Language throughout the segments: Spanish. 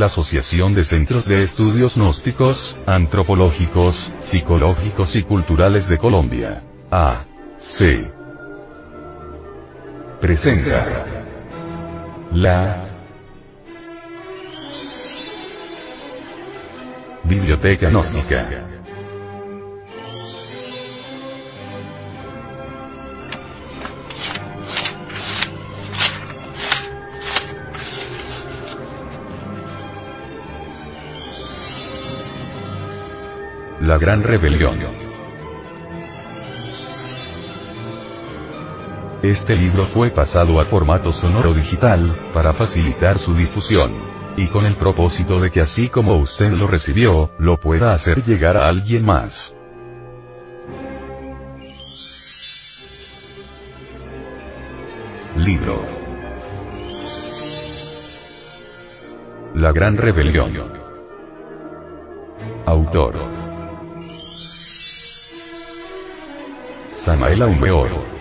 la Asociación de Centros de Estudios Gnósticos, Antropológicos, Psicológicos y Culturales de Colombia. A. C. Presenta. La. Biblioteca Gnóstica. La Gran Rebelión. Este libro fue pasado a formato sonoro digital, para facilitar su difusión. Y con el propósito de que así como usted lo recibió, lo pueda hacer llegar a alguien más. Libro. La Gran Rebelión. Autor. Samael Aumeor.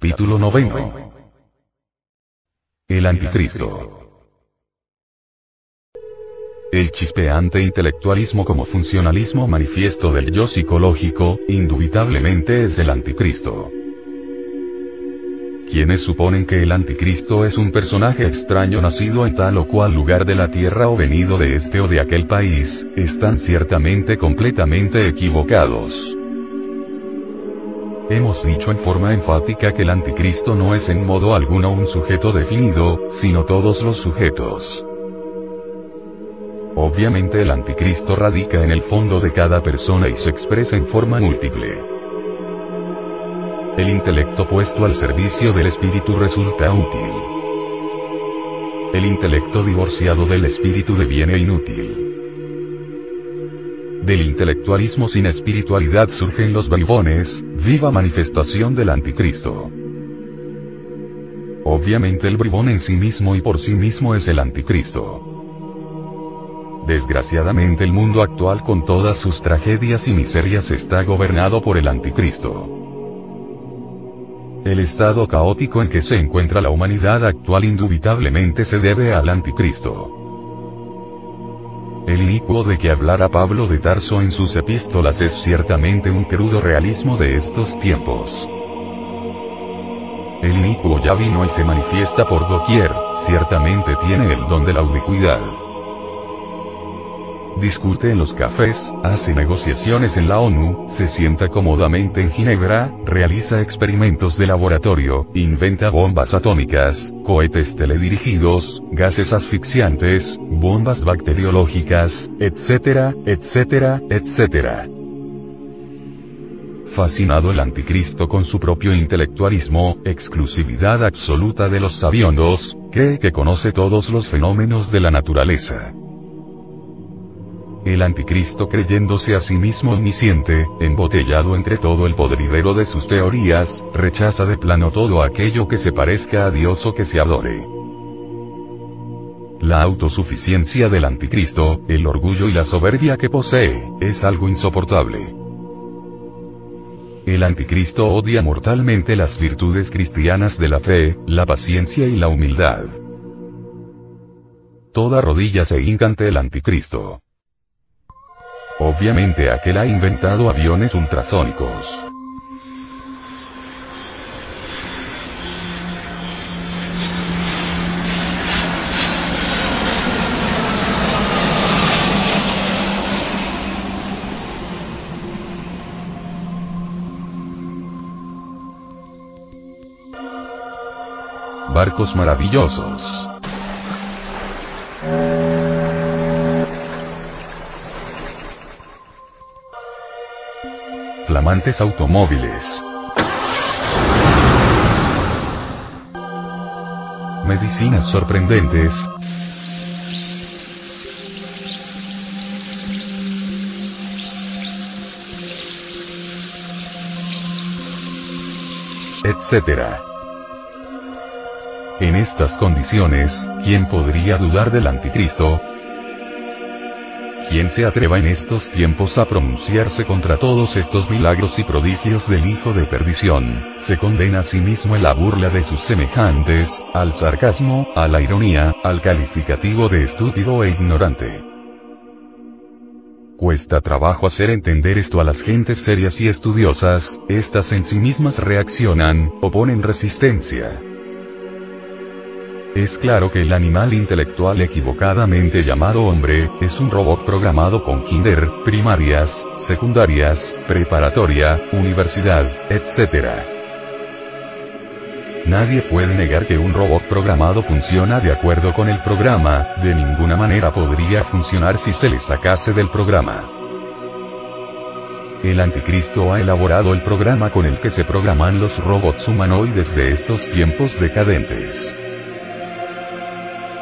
Capítulo noveno. El Anticristo. El chispeante intelectualismo como funcionalismo manifiesto del yo psicológico, indubitablemente es el anticristo. Quienes suponen que el anticristo es un personaje extraño nacido en tal o cual lugar de la tierra o venido de este o de aquel país, están ciertamente completamente equivocados. Hemos dicho en forma enfática que el anticristo no es en modo alguno un sujeto definido, sino todos los sujetos. Obviamente el anticristo radica en el fondo de cada persona y se expresa en forma múltiple. El intelecto puesto al servicio del espíritu resulta útil. El intelecto divorciado del espíritu deviene inútil. Del intelectualismo sin espiritualidad surgen los bribones, viva manifestación del anticristo. Obviamente el bribón en sí mismo y por sí mismo es el anticristo. Desgraciadamente el mundo actual con todas sus tragedias y miserias está gobernado por el anticristo. El estado caótico en que se encuentra la humanidad actual indubitablemente se debe al anticristo. El inicuo de que hablara Pablo de Tarso en sus epístolas es ciertamente un crudo realismo de estos tiempos. El inicuo ya vino y se manifiesta por doquier, ciertamente tiene el don de la ubicuidad. Discute en los cafés, hace negociaciones en la ONU, se sienta cómodamente en Ginebra, realiza experimentos de laboratorio, inventa bombas atómicas, cohetes teledirigidos, gases asfixiantes, bombas bacteriológicas, etcétera, etcétera, etcétera. Fascinado el anticristo con su propio intelectualismo, exclusividad absoluta de los sabiondos, cree que conoce todos los fenómenos de la naturaleza. El anticristo creyéndose a sí mismo omnisciente, embotellado entre todo el podridero de sus teorías, rechaza de plano todo aquello que se parezca a Dios o que se adore. La autosuficiencia del anticristo, el orgullo y la soberbia que posee, es algo insoportable. El anticristo odia mortalmente las virtudes cristianas de la fe, la paciencia y la humildad. Toda rodilla se hinca ante el anticristo. Obviamente aquel ha inventado aviones ultrasónicos. barcos maravillosos. Flamantes automóviles. Medicinas sorprendentes. Etcétera. En estas condiciones, ¿quién podría dudar del anticristo? ¿Quién se atreva en estos tiempos a pronunciarse contra todos estos milagros y prodigios del Hijo de Perdición? Se condena a sí mismo en la burla de sus semejantes, al sarcasmo, a la ironía, al calificativo de estúpido e ignorante. Cuesta trabajo hacer entender esto a las gentes serias y estudiosas, estas en sí mismas reaccionan, oponen resistencia. Es claro que el animal intelectual equivocadamente llamado hombre, es un robot programado con kinder, primarias, secundarias, preparatoria, universidad, etc. Nadie puede negar que un robot programado funciona de acuerdo con el programa, de ninguna manera podría funcionar si se le sacase del programa. El anticristo ha elaborado el programa con el que se programan los robots humanoides de estos tiempos decadentes.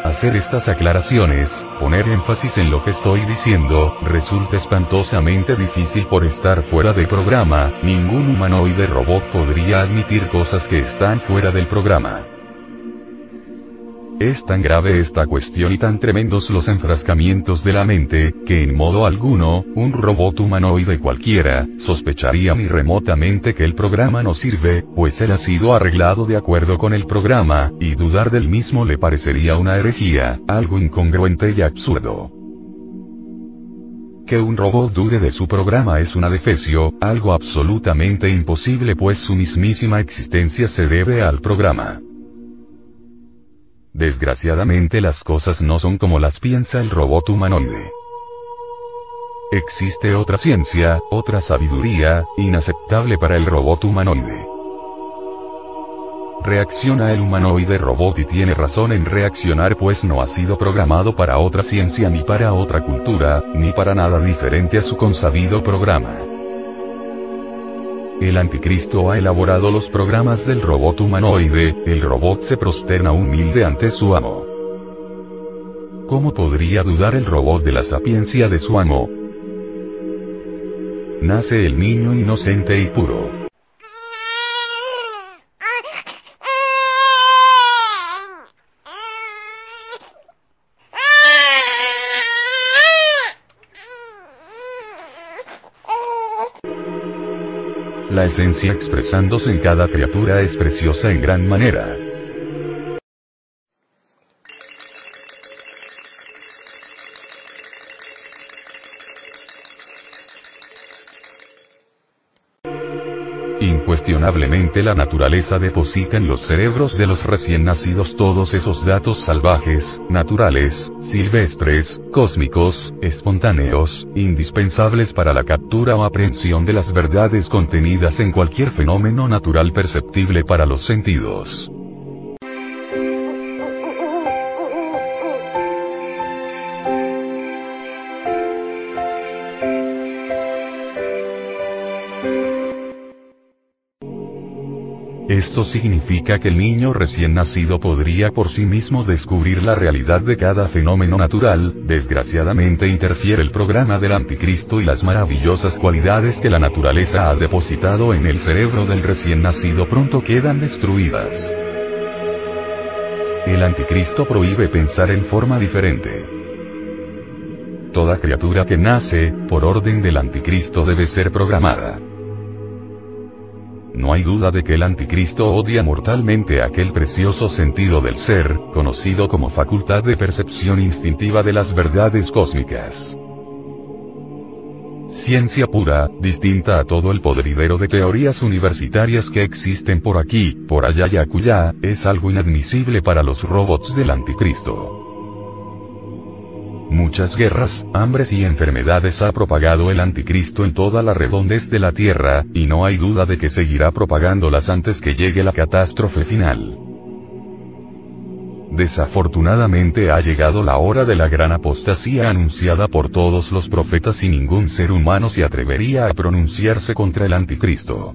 Hacer estas aclaraciones, poner énfasis en lo que estoy diciendo, resulta espantosamente difícil por estar fuera de programa, ningún humanoide robot podría admitir cosas que están fuera del programa. Es tan grave esta cuestión y tan tremendos los enfrascamientos de la mente, que en modo alguno, un robot humanoide cualquiera, sospecharía ni remotamente que el programa no sirve, pues él ha sido arreglado de acuerdo con el programa, y dudar del mismo le parecería una herejía, algo incongruente y absurdo. Que un robot dude de su programa es una defecio, algo absolutamente imposible pues su mismísima existencia se debe al programa. Desgraciadamente las cosas no son como las piensa el robot humanoide. Existe otra ciencia, otra sabiduría, inaceptable para el robot humanoide. Reacciona el humanoide robot y tiene razón en reaccionar pues no ha sido programado para otra ciencia ni para otra cultura, ni para nada diferente a su consabido programa. El anticristo ha elaborado los programas del robot humanoide, el robot se prosterna humilde ante su amo. ¿Cómo podría dudar el robot de la sapiencia de su amo? Nace el niño inocente y puro. La esencia expresándose en cada criatura es preciosa en gran manera. Incuestionablemente la naturaleza deposita en los cerebros de los recién nacidos todos esos datos salvajes, naturales, silvestres, cósmicos, espontáneos, indispensables para la captura o aprehensión de las verdades contenidas en cualquier fenómeno natural perceptible para los sentidos. Esto significa que el niño recién nacido podría por sí mismo descubrir la realidad de cada fenómeno natural, desgraciadamente interfiere el programa del anticristo y las maravillosas cualidades que la naturaleza ha depositado en el cerebro del recién nacido pronto quedan destruidas. El anticristo prohíbe pensar en forma diferente. Toda criatura que nace, por orden del anticristo debe ser programada. No hay duda de que el anticristo odia mortalmente aquel precioso sentido del ser, conocido como facultad de percepción instintiva de las verdades cósmicas. Ciencia pura, distinta a todo el podridero de teorías universitarias que existen por aquí, por allá y acullá, es algo inadmisible para los robots del anticristo. Muchas guerras, hambres y enfermedades ha propagado el anticristo en toda la redondez de la tierra, y no hay duda de que seguirá propagándolas antes que llegue la catástrofe final. Desafortunadamente ha llegado la hora de la gran apostasía anunciada por todos los profetas y ningún ser humano se atrevería a pronunciarse contra el anticristo.